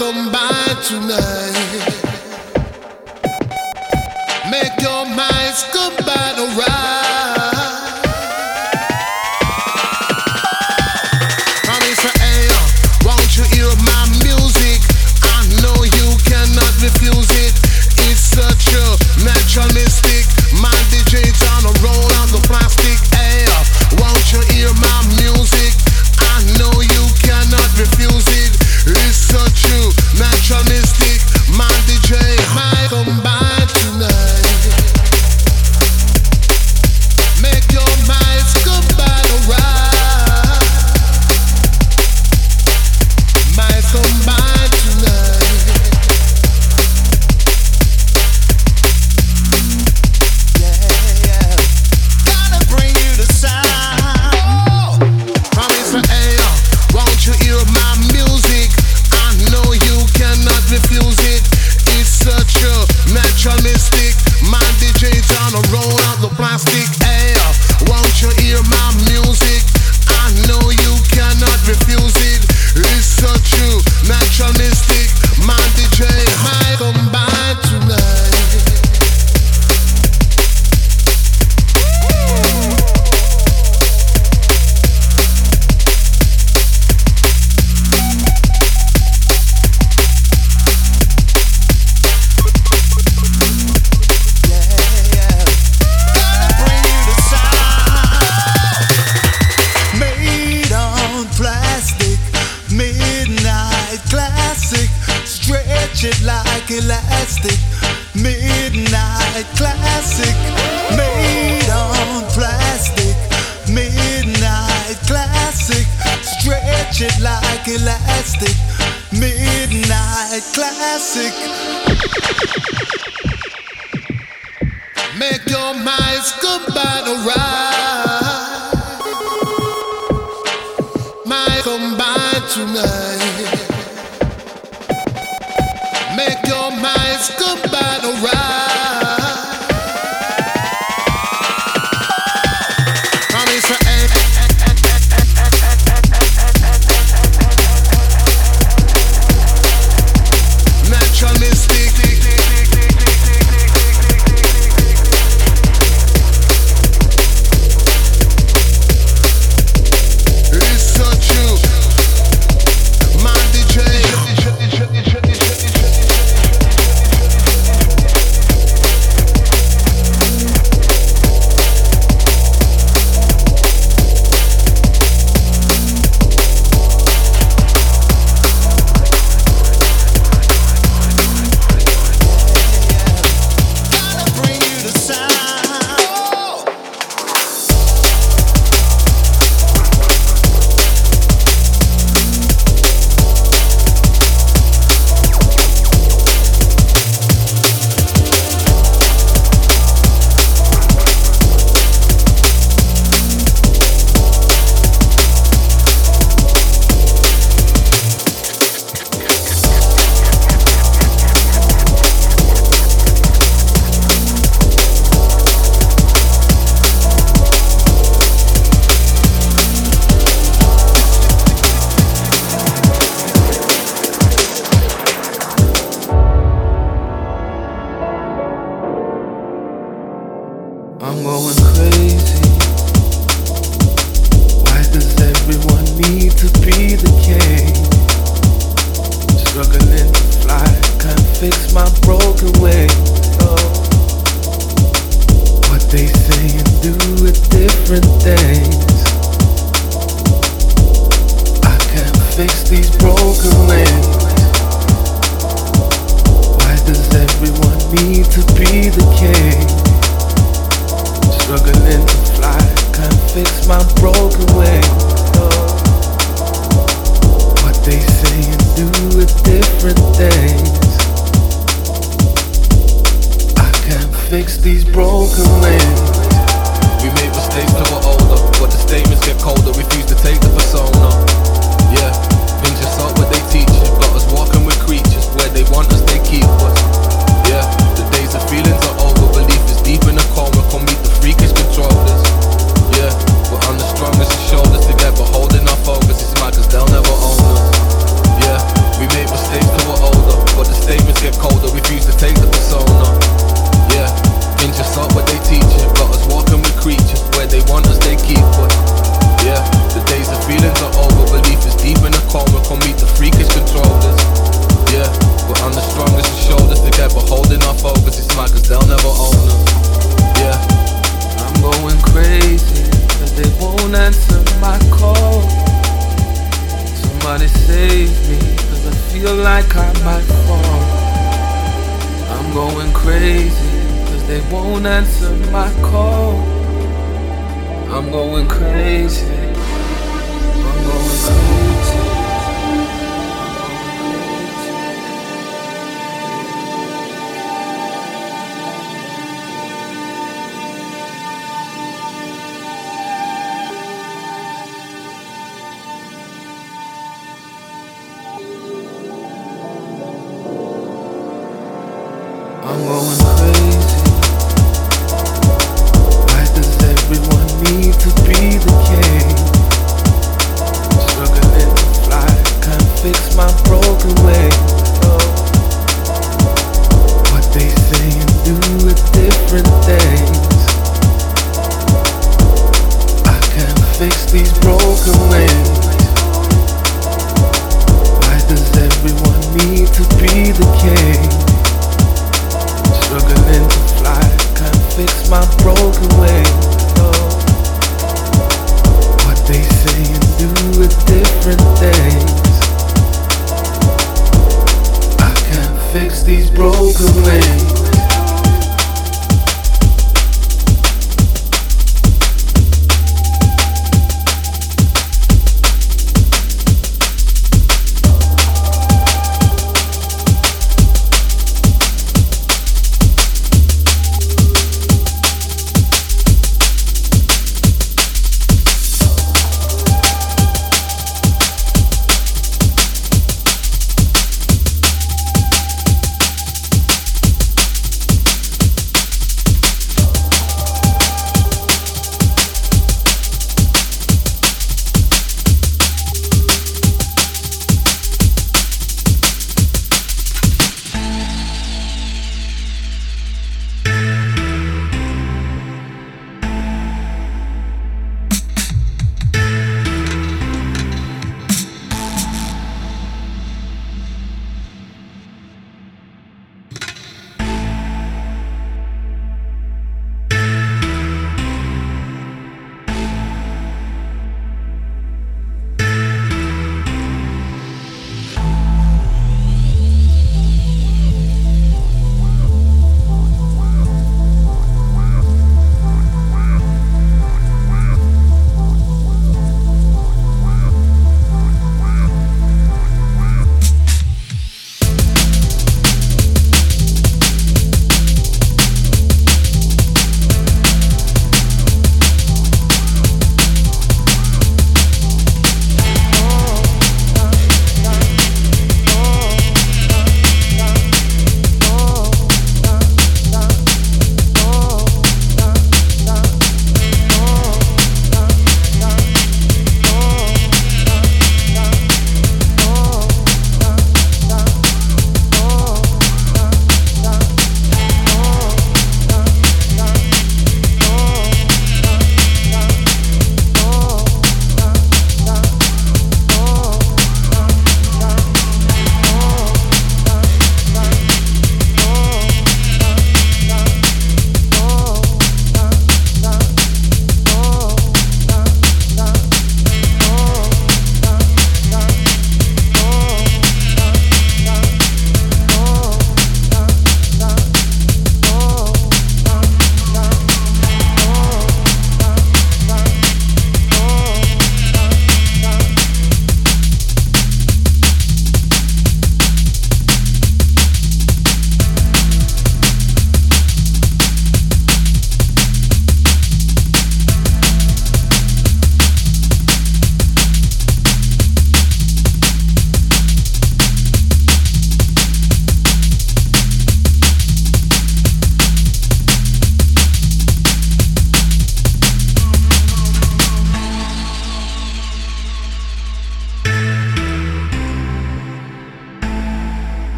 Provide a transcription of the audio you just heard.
My by tonight. Make your minds goodbye to ride. My combine tonight. Make your minds ride. They say and do different things. I can't fix these broken wings. Why does everyone need to be the king? Struggling to fly, can't fix my broken wing. Oh. What they say do different. fix these broken wings. We made mistakes till we're older, but the statements get colder. Refuse to take the persona. Yeah, things just aren't what they teach us. Got us walking with creatures where they want us, they keep us. Yeah, the days of feelings are over. Belief is deep in a coma. Come meet the freakish controllers. Yeah, we're on the strongest shoulders together, holding our focus. It's mad cause they'll never own us. Yeah, we made mistakes till we're older, but the statements get colder. Refuse to take the persona they teach. Got us walking with creatures Where they want us they keep us. Yeah, the days of feelings are over. Belief is deep in the coma Come meet the freakish controllers Yeah, but I'm the strongest of shoulders Together holding our focus. It's mad cause they'll never own us. Yeah. I'm going crazy Cause they won't answer my call. Somebody save me Cause I feel like I might fall I'm going crazy they won't answer my call. I'm going crazy.